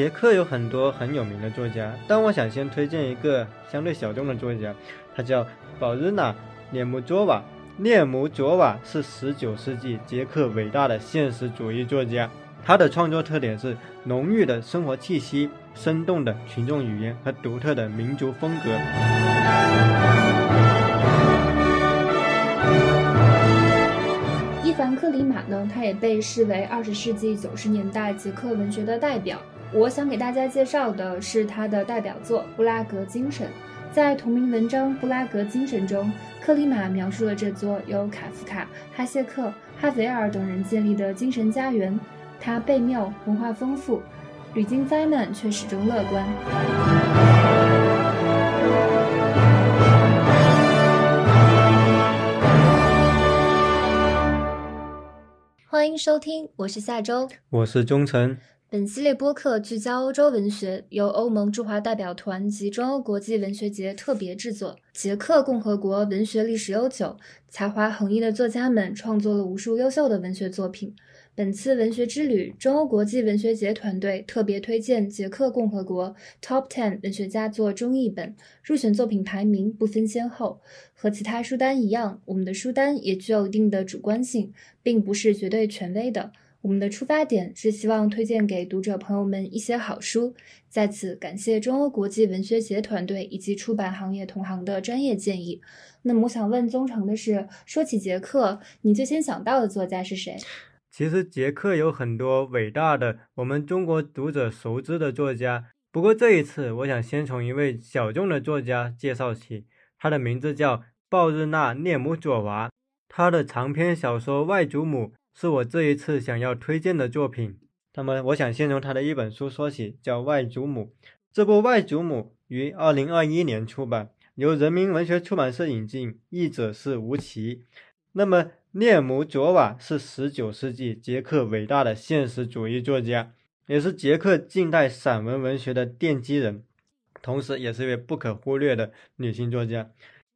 捷克有很多很有名的作家，但我想先推荐一个相对小众的作家，他叫保日娜·涅姆佐瓦。涅姆佐瓦是19世纪捷克伟大的现实主义作家，他的创作特点是浓郁的生活气息、生动的群众语言和独特的民族风格。伊凡克里马呢，他也被视为20世纪90年代捷克文学的代表。我想给大家介绍的是他的代表作《布拉格精神》。在同名文章《布拉格精神》中，克里马描述了这座由卡夫卡、哈谢克、哈维尔等人建立的精神家园。它悖谬，文化丰富，屡经灾难却始终乐观。欢迎收听，我是夏周，我是忠诚。本系列播客聚焦欧洲文学，由欧盟驻华代表团及中欧国际文学节特别制作。捷克共和国文学历史悠久，才华横溢的作家们创作了无数优秀的文学作品。本次文学之旅，中欧国际文学节团队特别推荐捷克共和国 Top Ten 文学家作中译本，入选作品排名不分先后。和其他书单一样，我们的书单也具有一定的主观性，并不是绝对权威的。我们的出发点是希望推荐给读者朋友们一些好书，在此感谢中欧国际文学节团队以及出版行业同行的专业建议。那么我想问宗成的是，说起捷克，你最先想到的作家是谁？其实捷克有很多伟大的我们中国读者熟知的作家，不过这一次我想先从一位小众的作家介绍起，他的名字叫鲍日娜·涅姆佐娃，他的长篇小说《外祖母》。是我这一次想要推荐的作品。那么，我想先从他的一本书说起，叫《外祖母》。这部《外祖母》于二零二一年出版，由人民文学出版社引进，译者是吴奇。那么，涅姆佐瓦是十九世纪捷克伟大的现实主义作家，也是捷克近代散文文学的奠基人，同时也是一位不可忽略的女性作家。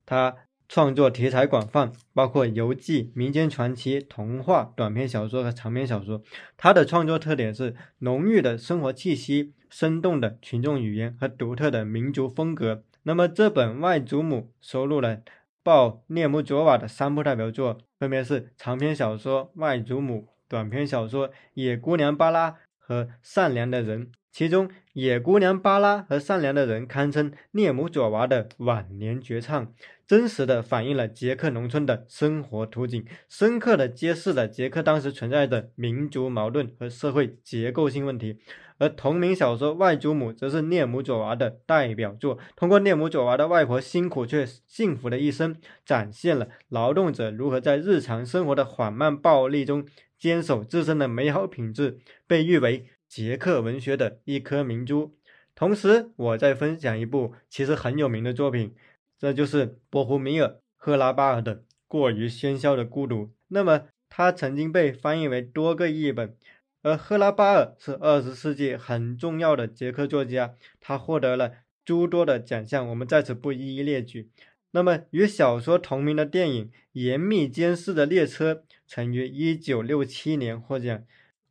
她。创作题材广泛，包括游记、民间传奇、童话、短篇小说和长篇小说。他的创作特点是浓郁的生活气息、生动的群众语言和独特的民族风格。那么，这本《外祖母》收录了鲍涅姆佐瓦的三部代表作，分别是长篇小说《外祖母》、短篇小说《野姑娘巴拉》和《善良的人》。其中，《野姑娘巴拉》和《善良的人》堪称涅姆佐娃的晚年绝唱，真实的反映了捷克农村的生活图景，深刻的揭示了捷克当时存在的民族矛盾和社会结构性问题。而同名小说《外祖母》则是涅姆佐娃的代表作，通过涅姆佐娃的外婆辛苦却幸福的一生，展现了劳动者如何在日常生活的缓慢暴力中坚守自身的美好品质，被誉为。捷克文学的一颗明珠。同时，我再分享一部其实很有名的作品，这就是波胡米尔·赫拉巴尔的《过于喧嚣的孤独》。那么，它曾经被翻译为多个译本。而赫拉巴尔是二十世纪很重要的捷克作家，他获得了诸多的奖项，我们在此不一一列举。那么，与小说同名的电影《严密监视的列车》曾于一九六七年获奖。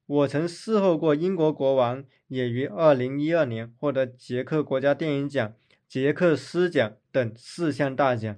我曾侍候过英国国王，也于二零一二年获得捷克国家电影奖、捷克诗奖等四项大奖。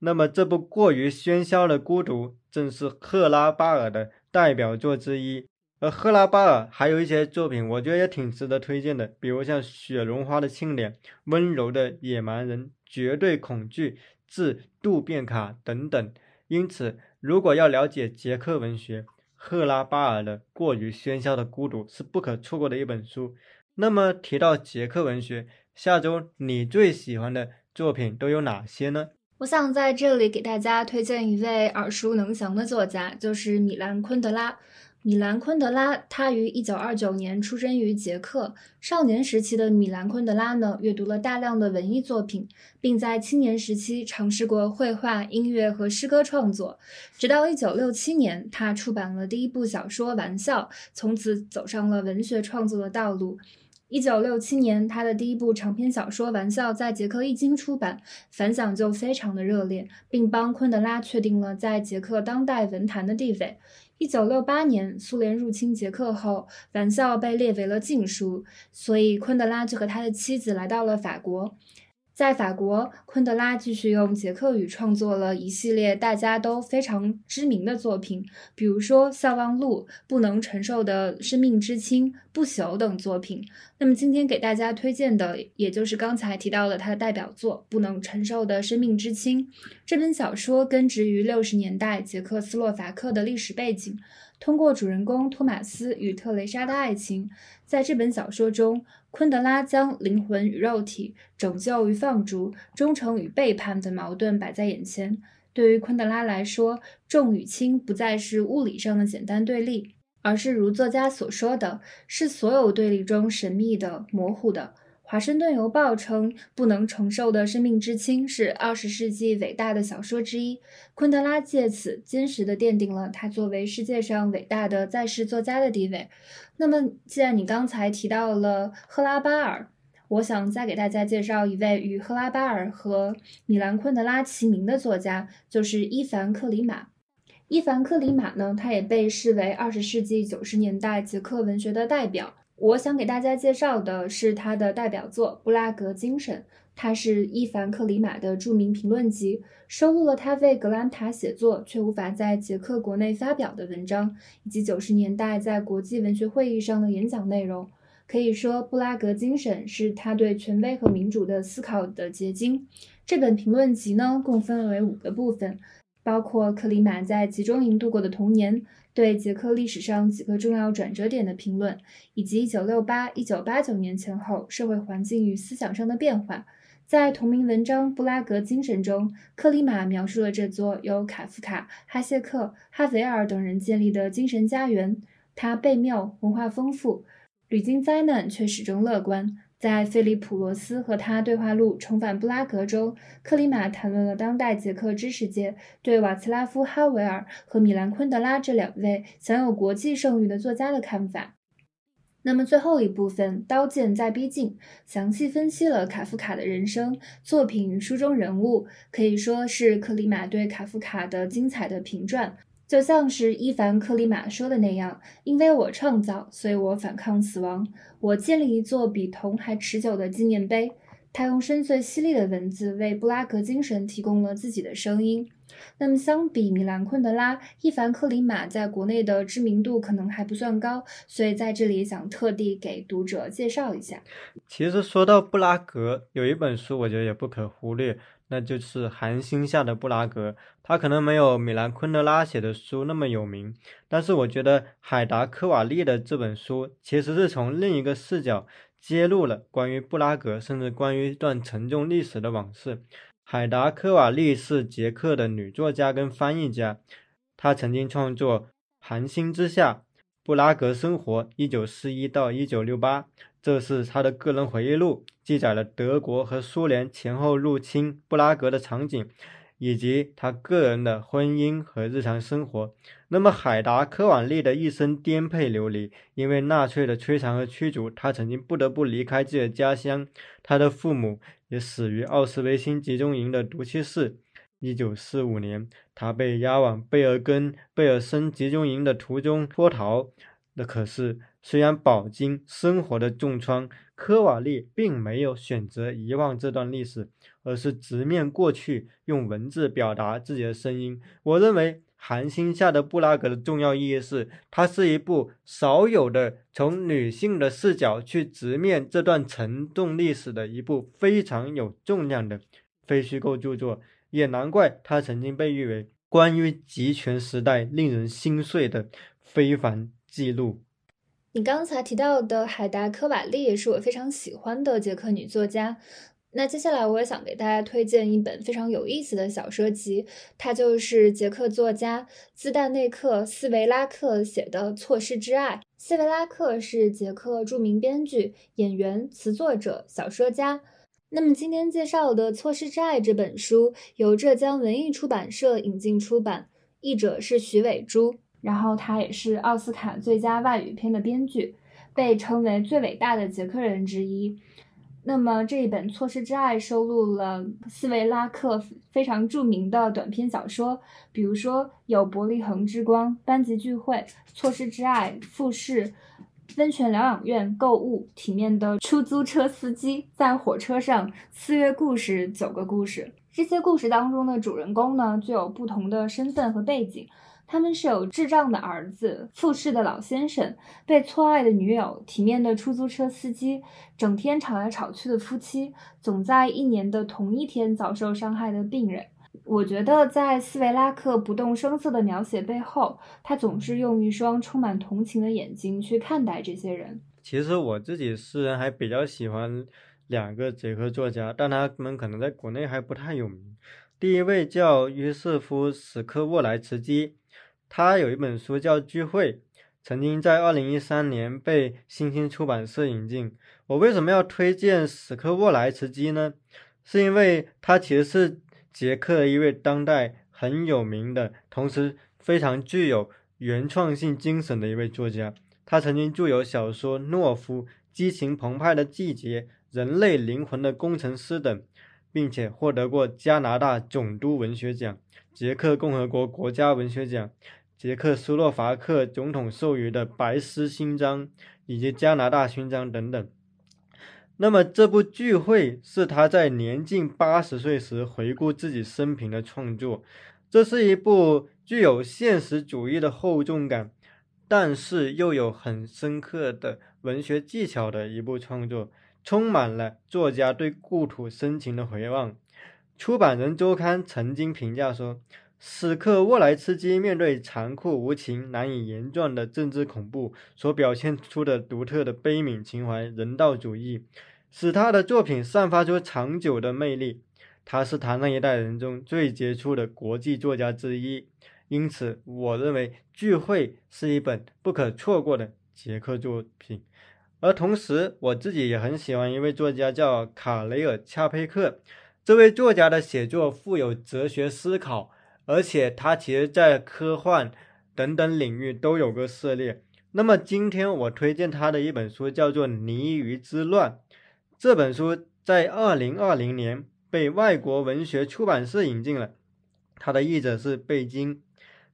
那么，这部过于喧嚣的孤独正是赫拉巴尔的代表作之一。而赫拉巴尔还有一些作品，我觉得也挺值得推荐的，比如像《雪绒花的庆典》《温柔的野蛮人》《绝对恐惧》《致杜变卡》等等。因此，如果要了解捷克文学，赫拉巴尔的《过于喧嚣的孤独》是不可错过的一本书。那么提到捷克文学，下周你最喜欢的作品都有哪些呢？我想在这里给大家推荐一位耳熟能详的作家，就是米兰昆德拉。米兰昆德拉，他于一九二九年出生于捷克。少年时期的米兰昆德拉呢，阅读了大量的文艺作品，并在青年时期尝试过绘画、音乐和诗歌创作。直到一九六七年，他出版了第一部小说《玩笑》，从此走上了文学创作的道路。一九六七年，他的第一部长篇小说《玩笑》在捷克一经出版，反响就非常的热烈，并帮昆德拉确定了在捷克当代文坛的地位。一九六八年，苏联入侵捷克后，《玩笑》被列为了禁书，所以昆德拉就和他的妻子来到了法国。在法国，昆德拉继续用捷克语创作了一系列大家都非常知名的作品，比如说《笑忘录》《不能承受的生命之轻》《不朽》等作品。那么今天给大家推荐的，也就是刚才提到的他的代表作《不能承受的生命之轻》这本小说，根植于六十年代捷克斯洛伐克的历史背景。通过主人公托马斯与特蕾莎的爱情，在这本小说中，昆德拉将灵魂与肉体、拯救与放逐、忠诚与背叛的矛盾摆在眼前。对于昆德拉来说，重与轻不再是物理上的简单对立，而是如作家所说的，是所有对立中神秘的、模糊的。华盛顿邮报称，《不能承受的生命之轻》是二十世纪伟大的小说之一。昆德拉借此坚实地奠定了他作为世界上伟大的在世作家的地位。那么，既然你刚才提到了赫拉巴尔，我想再给大家介绍一位与赫拉巴尔和米兰昆德拉齐名的作家，就是伊凡克里马。伊凡克里马呢，他也被视为二十世纪九十年代捷克文学的代表。我想给大家介绍的是他的代表作《布拉格精神》，它是伊凡克里马的著名评论集，收录了他为格兰塔写作却无法在捷克国内发表的文章，以及九十年代在国际文学会议上的演讲内容。可以说，《布拉格精神》是他对权威和民主的思考的结晶。这本评论集呢，共分为五个部分，包括克里马在集中营度过的童年。对捷克历史上几个重要转折点的评论，以及1968、1989年前后社会环境与思想上的变化，在同名文章《布拉格精神》中，克里马描述了这座由卡夫卡、哈谢克、哈维尔等人建立的精神家园。它被庙，文化丰富，屡经灾难却始终乐观。在菲利普·罗斯和他对话录《重返布拉格》中，克里马谈论了当代捷克知识界对瓦茨拉夫·哈维尔和米兰·昆德拉这两位享有国际盛誉的作家的看法。那么最后一部分《刀剑在逼近》详细分析了卡夫卡的人生、作品与书中人物，可以说是克里马对卡夫卡的精彩的评传。就像是伊凡克里马说的那样，因为我创造，所以我反抗死亡。我建立一座比铜还持久的纪念碑。他用深邃犀利的文字为布拉格精神提供了自己的声音。那么，相比米兰昆德拉，伊凡克里马在国内的知名度可能还不算高，所以在这里想特地给读者介绍一下。其实说到布拉格，有一本书我觉得也不可忽略。那就是寒星下的布拉格，他可能没有米兰昆德拉写的书那么有名，但是我觉得海达科瓦利的这本书其实是从另一个视角揭露了关于布拉格，甚至关于一段沉重历史的往事。海达科瓦利是捷克的女作家跟翻译家，她曾经创作《寒星之下》《布拉格生活》（一九四一到一九六八）。这是他的个人回忆录，记载了德国和苏联前后入侵布拉格的场景，以及他个人的婚姻和日常生活。那么，海达·科瓦利的一生颠沛流离，因为纳粹的摧残和驱逐，他曾经不得不离开自己的家乡。他的父母也死于奥斯维辛集中营的毒气室。一九四五年，他被押往贝尔根贝尔森集中营的途中脱逃。那可是。虽然饱经生活的重创，科瓦利并没有选择遗忘这段历史，而是直面过去，用文字表达自己的声音。我认为《寒星下的布拉格》的重要意义是，它是一部少有的从女性的视角去直面这段沉重历史的一部非常有重量的非虚构著作。也难怪它曾经被誉为关于集权时代令人心碎的非凡记录。你刚才提到的海达·科瓦利也是我非常喜欢的捷克女作家。那接下来我也想给大家推荐一本非常有意思的小说集，它就是捷克作家兹旦内克·斯维拉克写的《错失之爱》。斯维拉克是捷克著名编剧、演员、词作者、小说家。那么今天介绍的《错失之爱》这本书由浙江文艺出版社引进出版，译者是徐伟珠。然后他也是奥斯卡最佳外语片的编剧。被称为最伟大的捷克人之一。那么这一本《错失之爱》收录了斯维拉克非常著名的短篇小说，比如说有《伯利恒之光》《班级聚会》《错失之爱》《复试》《温泉疗养院》《购物》《体面的出租车司机》《在火车上》《四月故事》《九个故事》。这些故事当中的主人公呢，具有不同的身份和背景。他们是有智障的儿子、复试的老先生、被错爱的女友、体面的出租车司机、整天吵来吵去的夫妻、总在一年的同一天遭受伤害的病人。我觉得，在斯维拉克不动声色的描写背后，他总是用一双充满同情的眼睛去看待这些人。其实我自己私人还比较喜欢两个捷克作家，但他们可能在国内还不太有名。第一位叫约瑟夫·史克沃莱茨基。他有一本书叫《聚会》，曾经在二零一三年被新星出版社引进。我为什么要推荐史克沃莱茨基呢？是因为他其实是捷克一位当代很有名的，同时非常具有原创性精神的一位作家。他曾经著有小说《懦夫》《激情澎湃的季节》《人类灵魂的工程师》等，并且获得过加拿大总督文学奖、捷克共和国国家文学奖。捷克斯洛伐克总统授予的白狮勋章以及加拿大勋章等等。那么，这部聚会是他在年近八十岁时回顾自己生平的创作。这是一部具有现实主义的厚重感，但是又有很深刻的文学技巧的一部创作，充满了作家对故土深情的回望。出版人周刊曾经评价说。此刻沃莱茨基面对残酷无情、难以言状的政治恐怖所表现出的独特的悲悯情怀、人道主义，使他的作品散发出长久的魅力。他是他那一代人中最杰出的国际作家之一，因此，我认为《聚会》是一本不可错过的捷克作品。而同时，我自己也很喜欢一位作家，叫卡雷尔·恰佩克。这位作家的写作富有哲学思考。而且他其实，在科幻等等领域都有个涉猎。那么今天我推荐他的一本书叫做《泥鱼之乱》。这本书在二零二零年被外国文学出版社引进了，他的译者是贝金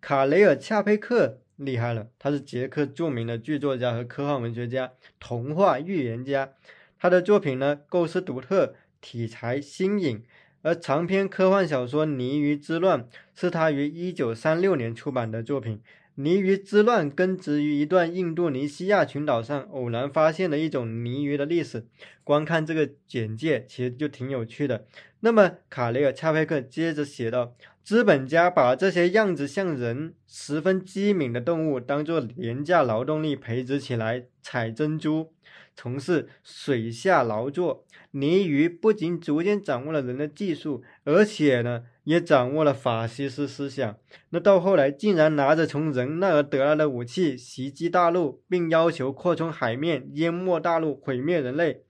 卡雷尔恰佩克，厉害了，他是捷克著名的剧作家和科幻文学家、童话预言家。他的作品呢，构思独特，题材新颖。而长篇科幻小说《泥鱼之乱》是他于一九三六年出版的作品。《泥鱼之乱》根植于一段印度尼西亚群岛上偶然发现的一种泥鱼的历史。光看这个简介，其实就挺有趣的。那么，卡雷尔·恰佩克接着写道：“资本家把这些样子像人、十分机敏的动物当做廉价劳动力培植起来，采珍珠。”从事水下劳作，泥鱼不仅逐渐掌握了人的技术，而且呢，也掌握了法西斯思想。那到后来，竟然拿着从人那儿得来的武器袭击大陆，并要求扩充海面，淹没大陆，毁灭人类。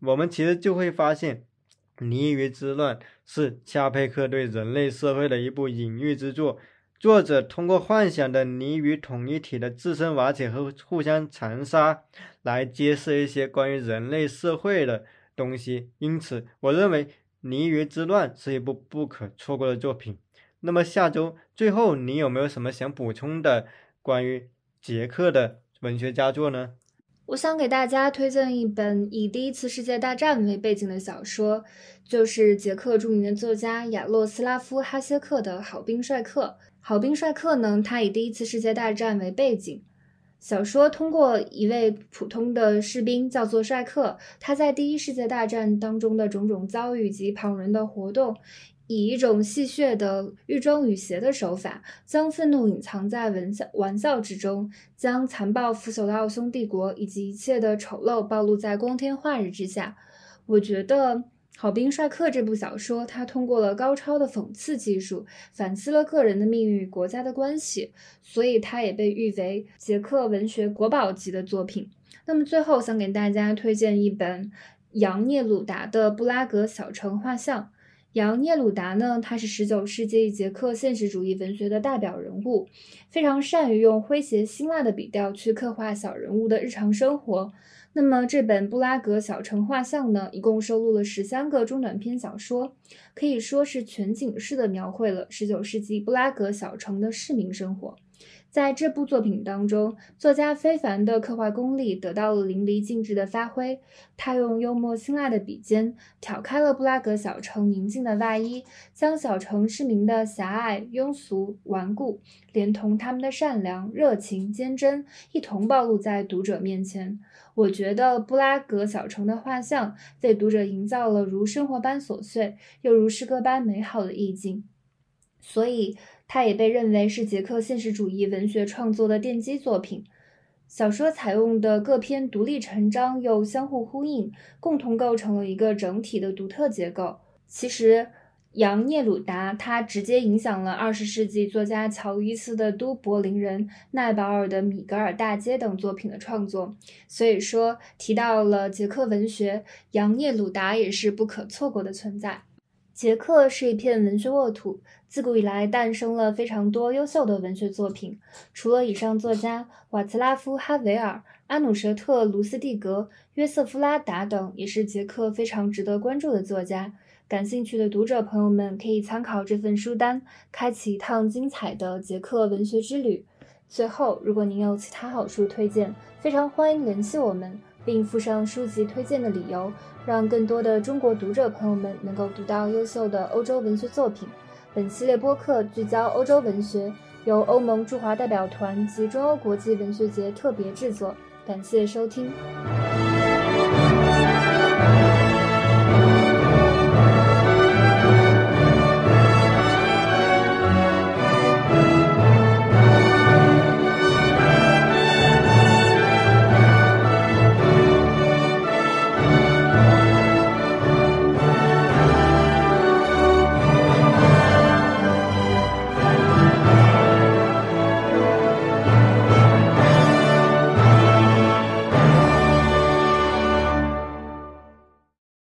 我们其实就会发现，《泥鱼之乱》是恰佩克对人类社会的一部隐喻之作。作者通过幻想的泥鱼统一体的自身瓦解和互相残杀，来揭示一些关于人类社会的东西。因此，我认为《泥鱼之乱》是一部不可错过的作品。那么，下周最后你有没有什么想补充的关于捷克的文学佳作呢？我想给大家推荐一本以第一次世界大战为背景的小说，就是捷克著名的作家亚洛斯拉夫·哈谢克的《好兵帅克》。好兵帅克呢？他以第一次世界大战为背景，小说通过一位普通的士兵叫做帅克，他在第一世界大战当中的种种遭遇及旁人的活动，以一种戏谑的欲庄欲谐的手法，将愤怒隐藏在玩笑玩笑之中，将残暴腐朽的奥匈帝国以及一切的丑陋暴露在光天化日之下。我觉得。《好兵帅克》这部小说，它通过了高超的讽刺技术，反思了个人的命运与国家的关系，所以它也被誉为捷克文学国宝级的作品。那么最后，想给大家推荐一本杨聂鲁达的《布拉格小城画像》。杨聂鲁达呢，他是19世纪捷克现实主义文学的代表人物，非常善于用诙谐辛辣的笔调去刻画小人物的日常生活。那么这本《布拉格小城画像》呢，一共收录了十三个中短篇小说，可以说是全景式的描绘了十九世纪布拉格小城的市民生活。在这部作品当中，作家非凡的刻画功力得到了淋漓尽致的发挥。他用幽默辛辣的笔尖，挑开了布拉格小城宁静的外衣，将小城市民的狭隘、庸俗、顽固，连同他们的善良、热情、坚贞，一同暴露在读者面前。我觉得布拉格小城的画像，为读者营造了如生活般琐碎，又如诗歌般美好的意境。所以。它也被认为是捷克现实主义文学创作的奠基作品。小说采用的各篇独立成章又相互呼应，共同构成了一个整体的独特结构。其实，杨聂鲁达他直接影响了二十世纪作家乔伊斯的《都柏林人》、奈保尔的《米格尔大街》等作品的创作。所以说，提到了捷克文学，杨聂鲁达也是不可错过的存在。捷克是一片文学沃土，自古以来诞生了非常多优秀的文学作品。除了以上作家，瓦茨拉夫·哈维尔、阿努舍特·卢斯蒂格、约瑟夫·拉达等也是捷克非常值得关注的作家。感兴趣的读者朋友们可以参考这份书单，开启一趟精彩的捷克文学之旅。最后，如果您有其他好书推荐，非常欢迎联系我们。并附上书籍推荐的理由，让更多的中国读者朋友们能够读到优秀的欧洲文学作品。本系列播客聚焦欧洲文学，由欧盟驻华代表团及中欧国际文学节特别制作。感谢收听。